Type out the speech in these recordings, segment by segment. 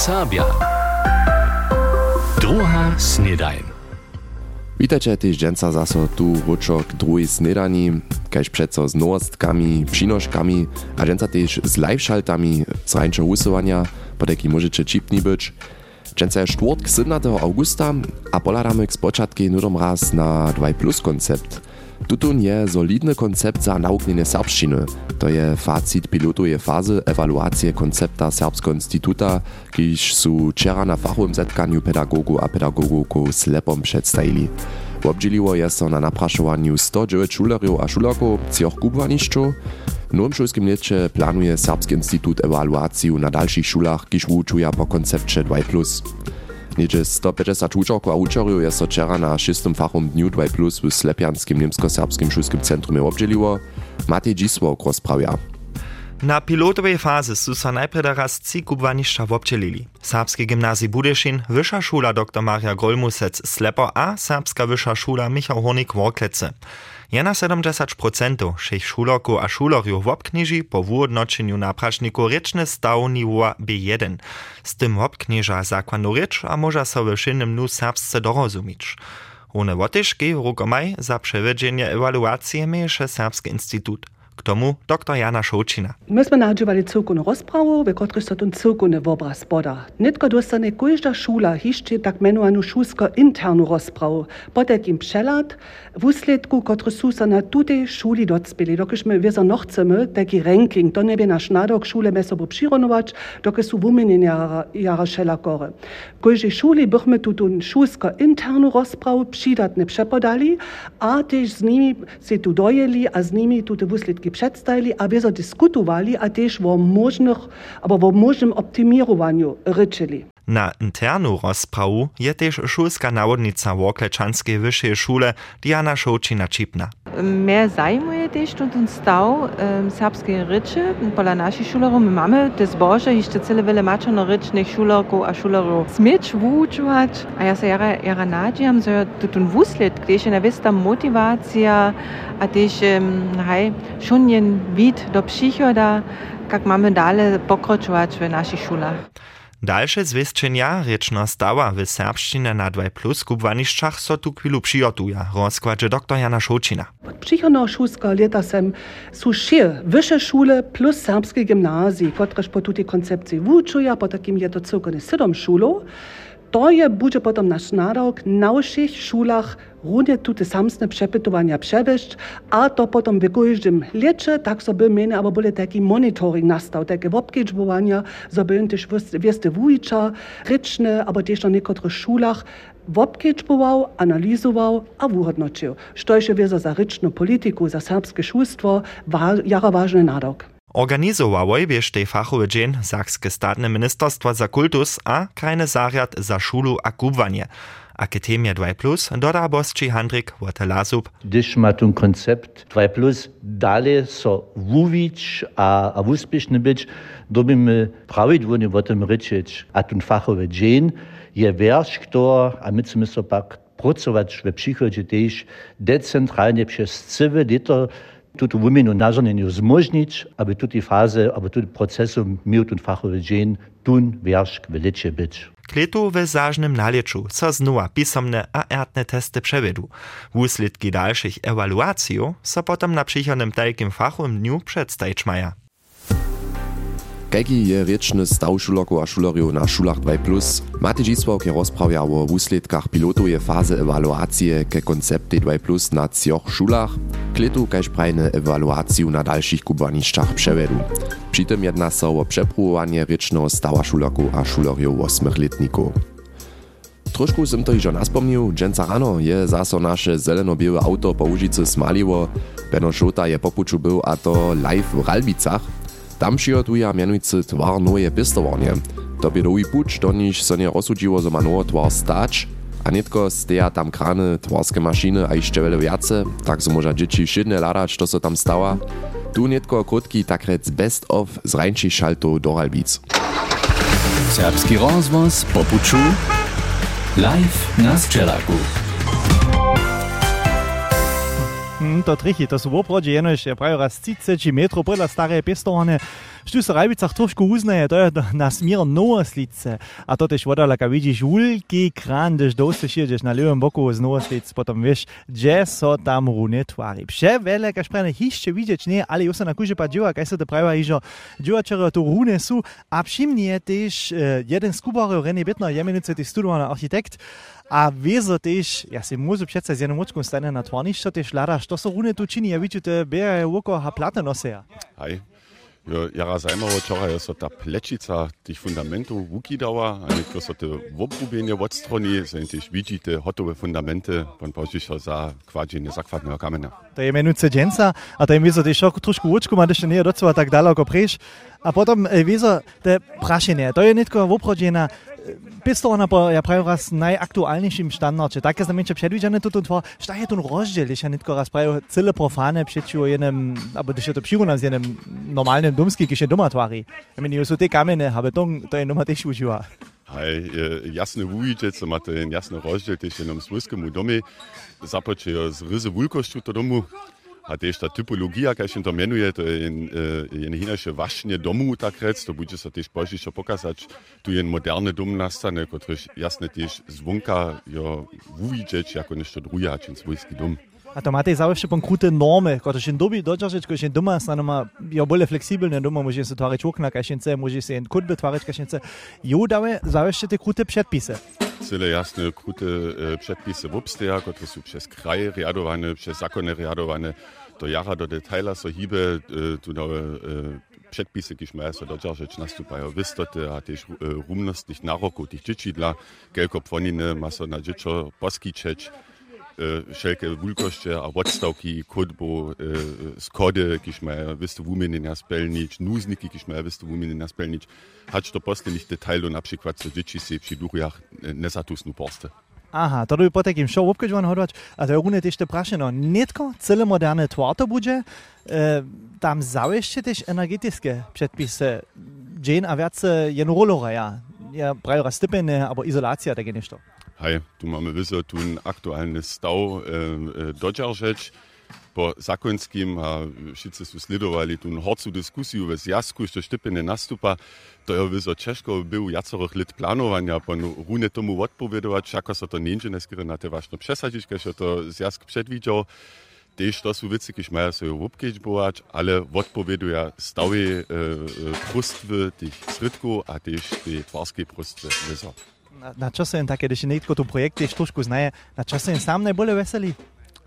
Serbia. Druga snedajn. Witajcie też dżęca zaso tu ruczok drugiej snedani, kaž przeco z nowostkami, przynoszkami, a dżęca też z live-szaltami z rańczego usuwania, podeki możecie čipni być. Dżęca czwartk 17 augusta, a poladamy k spoczatki nudom raz na 2 plus koncept – Tutun je solidny koncept za nauknienie serbszczyny. To je facit pilotuje fazy ewaluacji koncepta Serbskiego Instytuta, kiż su wczera na fachowym zetkaniu pedagogu a pedagogów slepom przedstawili. Obdzieliło je so na napraszowaniu 109 szulerów a szulerków cioch kubwaniszczów. W nowym szkolskim lecie planuje Serbski Instytut ewaluację na dalszych szulach, kiż uczuje po koncepcie 2+. Niedzie 150 uczorków a uczorów jest so wczera na szóstym fachom dniu 2 plus w Slepianskim Niemsko-Serbskim Szulskim Centrum obdzieliło. Matej Dzisłok rozprawia. Na pilotowej fazy su sa najprede raz trzy kubwanišća wobčelili. Serbski gimnazji Budešin, Wyższa Szula dr Maria Golmusec Slepo a Serbska Wyższa Szula Michał Hornik Worklece. Jena 70% všech šulerków a šulerjów wobkniži po wódnočenju na prašniku rečne stav nivoa B1. Z tym wobkniža zakładną rzecz, a może sobie w szynnym nu serbsce dorozumieć. One wotyszki rukomaj za przewiedzenie ewaluacji miejsze Serbski Instytut. K tomu dr Jana Šoučina. My smo nađivali celkovno razpravo, v kateri so tudi celkovne obraz spada. Netko dostane kojžda šula hišče tak imenovano šulsko interno razpravo, potek jim přelad, v usledku, kateri so se na tudi šuli docpeli, dokaj smo vezo nohceme, taki ranking, to ne bi naš nadok šule med sabo přironovač, dokaj so vumenjen jara, jara šelakore. Kojži šuli bohme tudi šulsko interno razpravo přidatne přepodali, a tež z njimi se tu dojeli, a z njimi tudi v usledki výsledky przedstawili, a wir dyskutowali, a też o możnych, albo o możnym optimierowaniu ryczyli. Na internu rozprawu je też szulska nawodnica Wokleczanskiej Wyższej Szule Diana Szołcina-Czipna. Mnie zajmuje też ten staw um, serbskiej ryczy pola naszych szulerów. My mamy te zboże, jeszcze cele wiele maczono rycznych szulerków a szulerów smieć wuczować. A ja się jara, jara nadziejam, że ten wuslet, gdzie się nawista motywacja, a też um, hej, szunien wid do psychoda, jak mamy dalej pokročować w naszych szulach. Dalsze zwieścienia ryczna stała w serbszczynie na 2 plus kubwaniszczach so tu chwilu przygotuje, rozkładzie dr Jana Szołcina. Od przychodnego szulskiego lata sem su šir wyższe szule plus serbskie gimnazji, któreż po tej koncepcji wuczuje, po takim je to całkowicie 7 szulów. To je bude potom naš nárok na všech šulach runde tute samsne przepytowania przewieźć, a to potom w każdym lecie, tak sobie mene, aber byle taki monitoring nastał, takie obkiedżbowania, żeby też wieste wujcza, ryczne, aber też na niektórych szulach obkiedżbował, analizował, a uhodnoczył. Co jeszcze za ryczną polityku, za serbskie szulstwo, jara ważny nárok. Organizowało wiesz tej fachowy dzień Sakskie Statne Ministerstwo za Kultus a krajny zariad za szulu a kubwanie. Akademia 2 Plus doda bosči Handrik Watelasub. Gdyż ma ten koncept 2 Plus dalej so wuwić a, a uspieszny być, dobimy prawidłownie o tym ryczyć. A ten fachowy dzień je wiersz, który, a my chcemy so pak pracować w przychodzie też decentralnie przez tuto wuminu nażoneniu zmożnić, aby tuti faze, aby tuti procesu miał ten fachowy dzień tun wiersz kwelicie być. Kletu w zażnym naleczu, co znowa pisomne a ertne testy przewiedu. Wusledki dalszych ewaluacji so potem na przychodnym tajkim fachowym dniu przedstawić maja. Kajki je rečny stav šulerkov a šulerjev na šulah 2+, Matej Žisłok je rozprawia o wusledkach pilotoje fazy ewaluacije ke koncepty 2+, na cioch šulach, kletu kaž prajne ewaluaciju na dalszych kubanišćach przevedu. Przy tym jedna so o przepróbowanie rečného stawa šulerkov a šulerjev 8-letników. Trošku som to ižo naspomnił, dženca rano je zaso naše zeleno-białe auto po Łužicy smaliło, Beno Šota je popuču był a to live w Ralbicach, tam przygotuja mianujcy twar nowe pistowarnie. To biedowy pucz, do niż so nie rozsudziło, że ma nowy twar stać, a steja tam krany, twarskie maszyny a jeszcze wiele wiace, tak so może dzieci szydne ladać, to so tam stała. Tu nitko krótki tak rec best of z rańszych szaltów do Ralbic. Serbski rozwoz po puczu live na Strzelaku. Punta Trihi. To so bilo prođe, eno je še pravi rascice, či metro, prva stare pestovane. Se Rajbicach trošku uznaje, to je na smier Novoslice. A to też woda, laka widzisz, wielki kran, gdyż dosyć jedziesz na lewym boku z Novoslic, potem wiesz, gdzie so tam runy twari. Prze wiele, każ prane hiszcze widzieć, nie, ale już na kurze padziła, kaj se to prawa iżo, dziuraczero tu runy su, a przymnie też jeden z kubarzy, René Bittner, jemenice, ty studowany architekt, a wiezo też, ja si môžu přece z jednom očkom stane na tvarnišťo, też lada, što so rune tu čini, ja beja je oko ha plata noseja. Hej. Jo, jara zajmowo wczoraj jest ta plečica tých fundamentów łuki dała, a niektóre są te wobrubenie od strony, są też widzite hotowe fundamenty, pan požišo za kładzienie zakładnego kamienia. To je menujúce dženca, a to je wiezo też trošku očku, ma ešte nie docela tak daleko prejš. A potom wiezo, te prašenie, to je netko obrodzena, Pistovana po, ja prawie raz najaktualniejszym standardzie. Tak jest namieście przedwidziane to to šta je ten rozdziel, jeśli nitko raz prawie cyle profane przeciw jednym, albo jeśli to przyjmuje z jednym normalnym dumski, kiedy doma twari. Ja mean, so te kamienie, habe to, to je numa też używa. Hej, jasne wujite, co ma ten jasny rozdziel, też jednom słyskiemu domie, započejo z ryzy wulkościu to domu, a też ta typologia, jaka się mianuje, to inače właśnie domu tak rec, to będzie się też później pokazać. Tu jest moderny dom nastane, który jasne też zwonka jo uwidzieć jako nešto drugie, czym swojski dom. A to máte zawsze pon krute normy, które się dobi dodržać, kiedy się doma stane ma ja bole fleksibelne doma, może się twarzyć okna, chce, może się kut wytwarzyć, kiedy się chce. Jo dawe zawsze te krute przedpisy. Cyle jasne krute e, przedpisy w obsteja, które są przez kraje riadowane, przez zakony riadowane, do jara do detaila so hibe, e, tu nowe e, předpisy, když majú sa dodržať, nastúpajú vystoty a tiež e, rumnostných nárokov tých dzieci kelko płoniny ma sa na dziecko poskičeć, wszelkie wulkoście, a odstawki, kodbo, skody, když mają wystu umienia spełnić, nuzniki, když mają wystu umienia spełnić, hać to posle nicht detailu, na przykład co dzieci się przy duchach nie zatusnu porste. Aha, to by po takim show obkedžovan hodovať, a to je rune tež te prašeno, netko celé moderne tvarto bude, e, tam zaujšte tež energetické předpisy, džen a viac jen roloraja, ja prajú raz stipene, alebo izolácia, tak je nešto. Hej, tu mamy wyso tu aktualny stav e, e, dodržať, po zakońskim, a wszyscy su sledowali tu horcu dyskusję we zjazku, że sztypy nastupa, to je wyzo ciężko był jacorych lat planowania, pan rune tomu odpowiedzieć, jako so to nie neskiery na te ważne przesadzić, kiedy to zjazk przedwidział. Też to są wicy, kiedy mają sobie łupkieć bołać, ale odpowieduje stały e, e, prostwy tych srytków, a też te twarskie prostwy wyzo. Na, na czasem takie, když niekto tu projekty trošku znaje, na czasem sam najbolej weseli.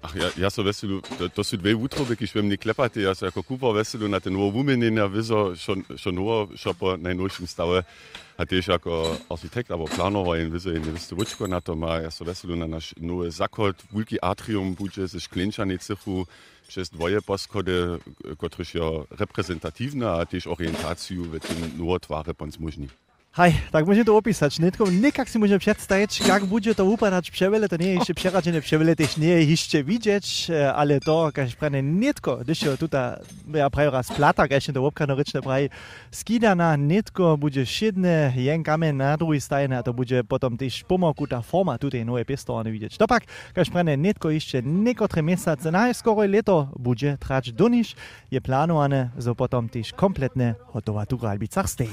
Ach ja, ja so veselu, to, to su dve utrobe, ki švem ne klepate, ja so jako kupa veselu na ten novo umenjenja, vizo šo novo, šo po najnovším stave, a tiež ako architekt, alebo planoval in vizo in visto vučko na to má, ja so veselu na naš nové zakhod, veľký atrium bude ze šklenčanej cichu, przez dwoje poschody, które są reprezentatywne, a też orientację w tym nowotwarze pan zmużni. Hej, tak môžem to opísať. Netko, nekak si môžem predstaviť, jak bude to upadať převele, to nie je ešte přeradené převele, tež nie je ešte vidieť, ale to, keď prene netko, když je tuta, ja prajú raz plata, keď to obkano rečne prají, skídaná netko bude šedné, jen kamen na druhej strane, a to bude potom tež pomoku tá forma tutej nové pestovane vidieť. To pak, keď prene netko ešte nekotre mesiace, najskoro leto bude trať do niž, je plánované, so potom tež kompletne hotová tu Albicach stej.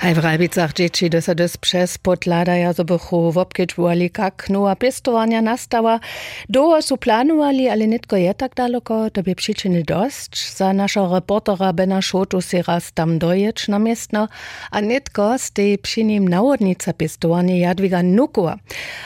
Hej, w Rajbicach dzieci do des przez podladaja zobychu w obkedźwali, jak nowa pestowania nastała. Długo su planowali, ale nitko je tak daleko, to by przyczyny dość. Za naszego reportera Bena Szotu si raz tam dojeć na miestno, a nitko z tej przy nim nawodnica pestowania Jadwiga Nukua.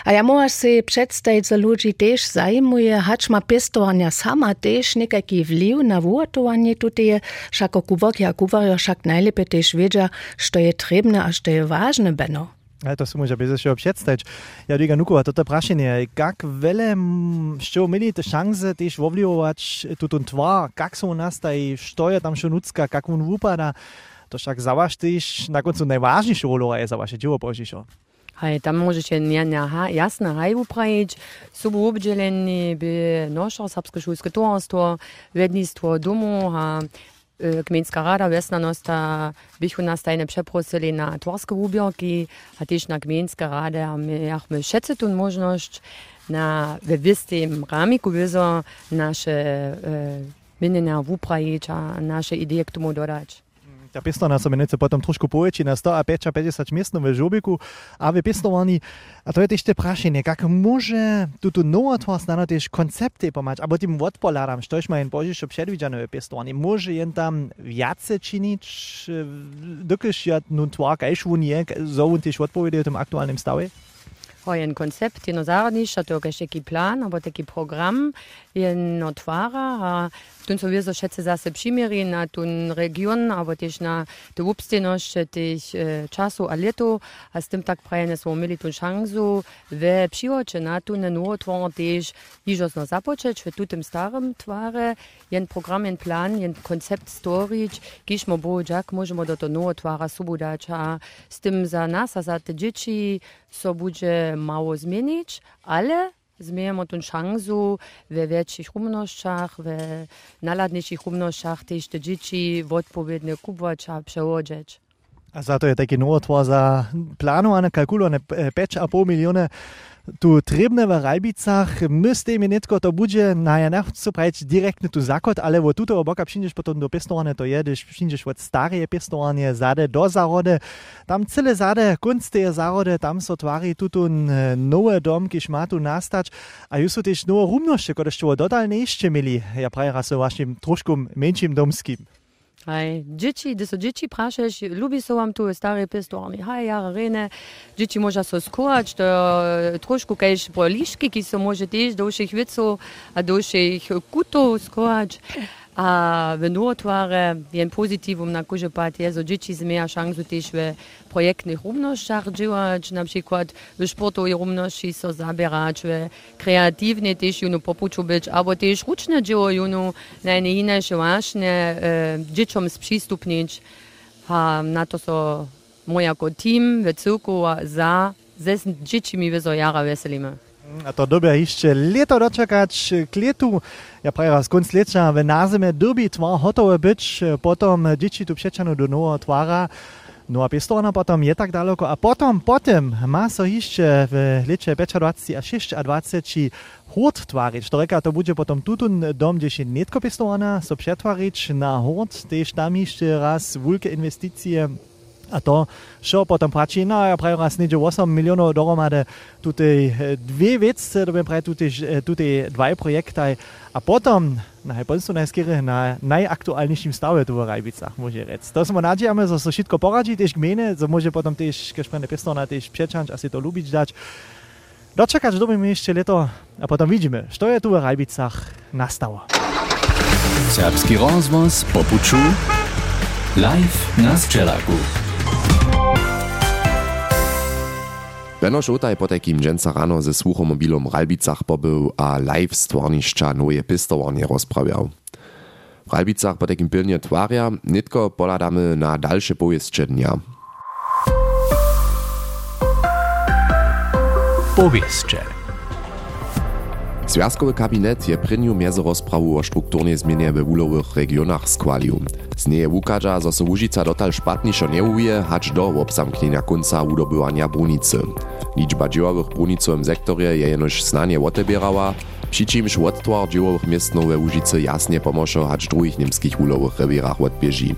A ja możesz si przedstawić, że ludzi też zajmuje, hacz ma pestowania sama też niekaki wliw na wuotowanie tutaj, však kuwok ja kuwario však najlepiej też wiedzia, što je trebne a što je važne, Beno. Ja, to si môže bez ešte představiť. Ja diga nuku, a toto prašenie, kak veľa što mieli te šance tiež ovlivovať túto tvár, kak sú nás taj, što je tam šo nucka, kak on vypadá, to však za vás tiež na koncu najvážnejšou úlohu je za vaše divo Božišo. Hej, tam możecie nie na ha, jasne haj uprajić, su obdzieleni by nasze serbskie szulskie towarstwo, wednictwo domu, a Gmejnska rada Westnernosta bychu nas tajne przeprosili na twarskie ubierki, a też na Gmejnska rada, a my jachmy szece tu możność na we wystym ramiku wyzo nasze e, mienenia wuprajić a nasze idee k tomu dodać. Ta pistona so menice potom trošku poveći na 150 mjestno v žobiku, a v pistovani, a to je tež te prašenje, kak može tuto novotvar znano tež koncepty pomać, abo tim odpoladam, što ma jen božišo předvidžano v pistovani, može jen tam viace činić, dokyż ja nun tvar, kajž vun je, so on tež odpoveduje v tom aktualnym stawie? Hojen koncept, jedno zaradništa, to je taki plan, abo taki program, jedno tvara, a tun so wir so schätze zase přimiri na tun region, abo tež na upstenošće tež e, času a leto, a s tym tak prajene smo imeli tun šansu ve přihoče na tun novo tvor tež jižosno započeć, v tutem starem tvare, jen program, jen plan, jen koncept kiž mo bo, jak možemo do to novo tvara subudać, a s tym za nas, a za te dzieci, so bude mało zmienić, ale zmieniamy tę szansę we większych rumnościach, we naladniejszych rumnościach też te dzieci odpowiednio kupować a przewodzić. A za to je taki nowotwór za planowane, kalkulowane 5,5 miliony tu trebne v Rajbicah, my s temi netko to budže na ja jenah, so preč direktno tu zakot, ale v tuto oboka pšinješ potem do pestovanja, to je, když pšinješ od starije pestovanje zade do zarode, tam cele zade, konc te zarode, tam so tvari tuto nove dom, ki ima tu nastač, a ju so tež novo rumnošče, kot še v dodal ne išče imeli, ja pravi, so vašim troškom menjšim domskim. Aj, dzieci, gdy so dzieci praszasz, lubi są wam tu stare pistorami, haj, ja rene, dzieci może są skołać, to eh, troszkę kajś proliszki, ki są może też do ich wiców, a do ich kutów skołać a venotware wie en pozitivum na kožepatije z odžiči zmeja šansu tež v projektnih rumnošah, dživač na przykład v športu je rumnoši so zaberač v kreativne tež junu popučubeč, abo tež ručne dživo junu na ene inače vašne eh, džičom spřistupnič. A na to so moja kot tim v cirku za, zes džičimi vezo jara veselime. A to dobie jeszcze leto doczekać k letu. Ja prawie raz końc leta w nazime dobi twar hotowe być, potom dzieci tu przeciano do nowego twara. No a pistorna potom je tak daleko, a potom, potem ma so jeszcze w lecie 25 a 26 hort twarić. To reka, to będzie potom tutun dom, gdzie się netko pistorna, so przetwarić na hort, też tam jeszcze raz wielkie inwestycje a to šo potom prači, no ja pravi raz neđe 8 milijonov doromade tute dve vec, dobim pravi tute, tute dvaj projektaj, a potom na Hajponstvu najskýre na najaktuálnejším stave tu v Rajbicách, môže rec. To sme nádejame, že sa všetko poradí, tiež gmene, že môže potom tiež kešprene pestona, tiež přečanč, asi to ľubiť dať. Dočakać dobimy jeszcze leto, a potem widzimy, co je tu w Rajbicach nastało. Serbski rozwoz popuczu live na Strzelaku. Benoš Otaj po takim dżęca rano ze słuchomobilom w Ralbicach pobył, a live stworniszcza nowe pistowanie rozprawiał. W Ralbicach po takim pilnie twaria, nitko poladamy na dalsze powieście dnia. Powieście. Związkowy kabinet je prynju międzyrozprawu o strukturnej zmianie we wulowych regionach skłalił. Z niej wukaża, że so Łužica dotal szpatniejszo nie uwie, hacz do obsamknienia końca udobywania brunicy. Liczba dziełowych w brunicowym sektorze je jenoż znanie otebierała, przy czymś odtwar dziełowych miestnów we Łužicy jasnie pomoże, hacz drugich niemskich wulowych rewirach odbieży.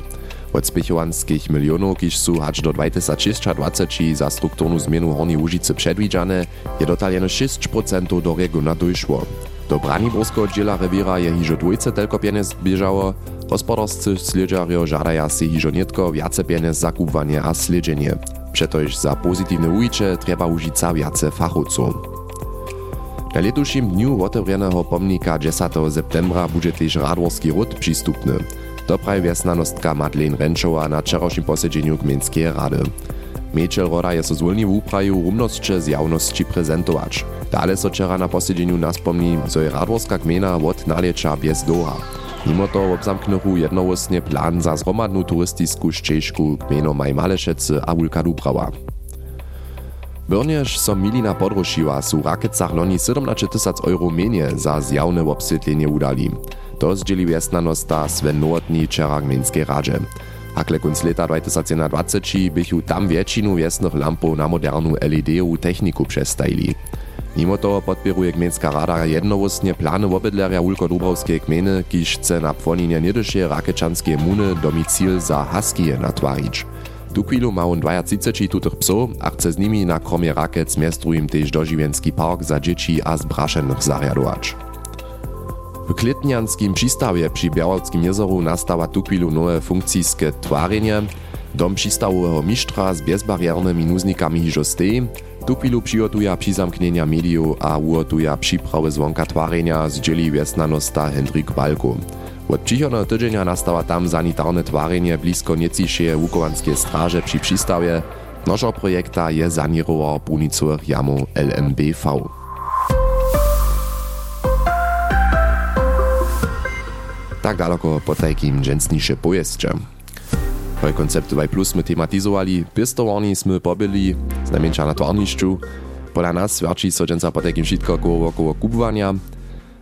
Od spichowanskich milionów, kiż są hacz do 2026 za strukturną zmianę Hornej Łužicy przedwidziane, je dotal jeno 6% do regiona dojszło. Do Braniborskiego dziela rewira je hižo dwójce telko pieniędz bieżało, gospodarscy sliedziario żadaja si hižo nietko wiace pieniędz za kupowanie a sledzenie. Przetoż za pozytywne ujcze trzeba użyć wiace fachowców. Na letuším dniu otevřeného pomnika 10. septembra bude też Radworski ród przystupny. To prawie wiesnanostka Madeleine Renčová na wczorajszym posiedzeniu Gminskiej Rady. Miečel roda je so zwolni w upraju rumnosće z javnosti prezentować. Dale so wczoraj na posiedzeniu naspomni, że je Radworska gmina od naliecza bez doha. Mimo to obzamknuchu plan za zromadnu turystyczną ścieżku gmino Maj Malešece a Wulka Dubrava. Brnjež so Milina podrušiła, su Rakecach loni 17 tysac euro menje za zjawne obsvětlenie udali. To zdzieli wiesnanosta Sven Nowotny wczoraj gminskiej radzie. Hakle kunc leta 2021 bychu tam většinu wiesnych lampów na modernu LED-u techniku przestajili. Mimo toho podpieruje gmejnska rada jednowostnie plany wobydlerja Wulko Dubrovskiej gminy, kiž chce na płoninje niedyšie rakečanske muny domicil za haskije natwarić. Tu chwilu ma on 20 tutych psów, a chce z nimi na kromie rakec miestru im też dożywienski park za dzieci a zbraszenych zariadować. W Klitnianskim przystawie przy Białockim jezoru nastawa tu chwilu nowe funkcijskie twarenie. Dom przystawowego mistrza z bezbariernymi nuznikami hižo stej. Tu chwilu przygotuja przyzamknienia mediów a ugotuja przyprawy zwonka twarenia z dzieli wiesnanosta Hendrik Balko. Od przychodného tydzienia nastawa tam sanitarne twarenie blisko niecišie Wukowanskie straże przy przystawie. Noszo projekta je sanirował brunicowych jamu LMBV. Tak daleko po takim dżęsnisze pojeździe. Twoje koncepty Waj Plus my tematizowali, pistowarni sme pobyli, znajmniejsza na twarniszczu. Pola nas wierci so dżęca po takim wszystko koło około.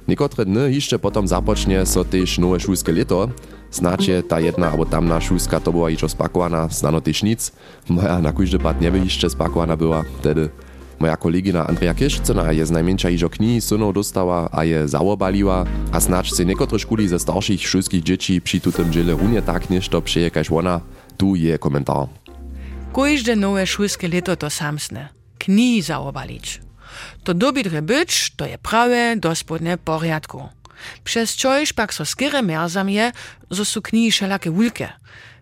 Niekotre dny jeszcze potom zapocznie so też nowe szulskie leto. Znacie ta jedna albo tamna szulska to była jeszcze spakowana, znano też nic. Moja na każdy pad nie by jeszcze spakowana była, wtedy Moja kolegina Andrea Kiszcena je znajmniejsza iżo kni synów dostała, a je załobaliła, a snacz se niekotre szkuli ze starszych szulskich dzieci przy tutym dziele runie tak ništo przeje kaž ona. Tu je komentar. Każde nowe szulskie leto to samsne. Kni załobalić. To dobitre być, to je prawe, dospodne porядku. Przez čož pak so skire merzam je, zo su kni všelake wulke.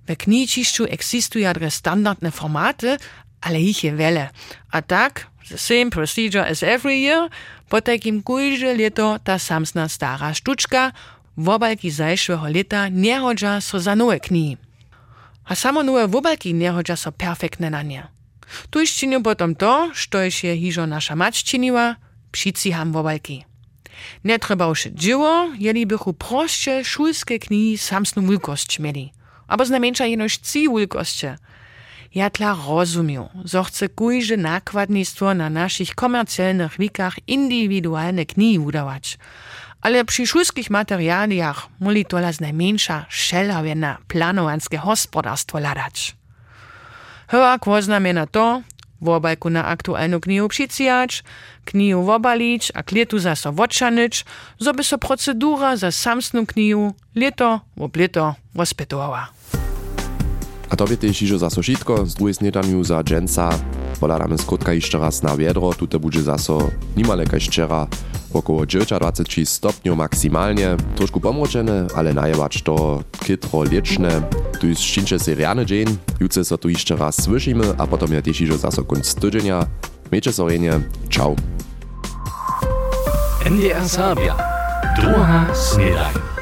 We kničišću egzistuja dre standardne formaty, ale ich je wele. A tak, the same procedure as every year, potakim kujže leto ta samsna stara štučka, vobalki zajšveho leta nehodža so za nove knjigi. A samo nove vobalki nehodža so perfektne na nje. Tu iščinju potom to, što iš hižo naša mač činila, přiciham vobalki. Ne už dživo, jeli bychu prošče šulske knjigi samsnu vulkost meli. Abo znamenča jenož ci vulkostče – Ja tla rozumiem, zo chce kujże nakładnictwo na naszych komercjalnych wikach indywidualne kni udawać. Ale przy szulskich materialiach moli tola znajmniejsza szelawie na planowanskie gospodarstwo ladać. Hörak oznamena to, wobalku na aktualnu knihu přicijać, knihu wobalić a klietu zaso wodčanić, zo by so procedura za samsnu knihu leto wob leto rozpytowała. A tobie też iżo zaso šitko, z drugiej snedaniu za dżęca. Poladamy skrótka jeszcze raz na wiedro, tute będzie zaso nimale kaž wczera, około 29 stopniów maksymalnie. Troszkę pomroczene, ale najebacz to kytro lieczne. Tu jest szczęście seriany dzień, jutro so tu jeszcze raz słyszymy, a potem ja też iżo zaso końc tydzienia. Miejcie sorenie, ciao. NDR Sabia. Druga Snedaj.